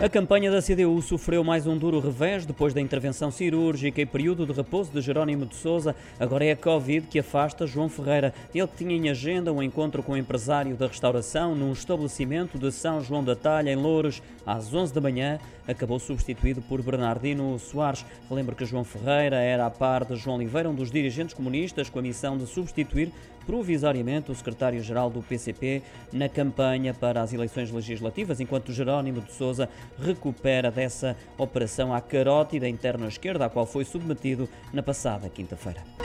A campanha da CDU sofreu mais um duro revés depois da intervenção cirúrgica e período de repouso de Jerónimo de Sousa. Agora é a Covid que afasta João Ferreira. Ele que tinha em agenda um encontro com o empresário da restauração num estabelecimento de São João da Talha, em Louros, às 11 da manhã, acabou substituído por Bernardino Soares. Lembro que João Ferreira era a par de João Oliveira, um dos dirigentes comunistas, com a missão de substituir provisoriamente o secretário-geral do PCP na campanha para as eleições legislativas, enquanto Jerónimo de Sousa recupera dessa operação à carótida interna esquerda, à qual foi submetido na passada quinta-feira.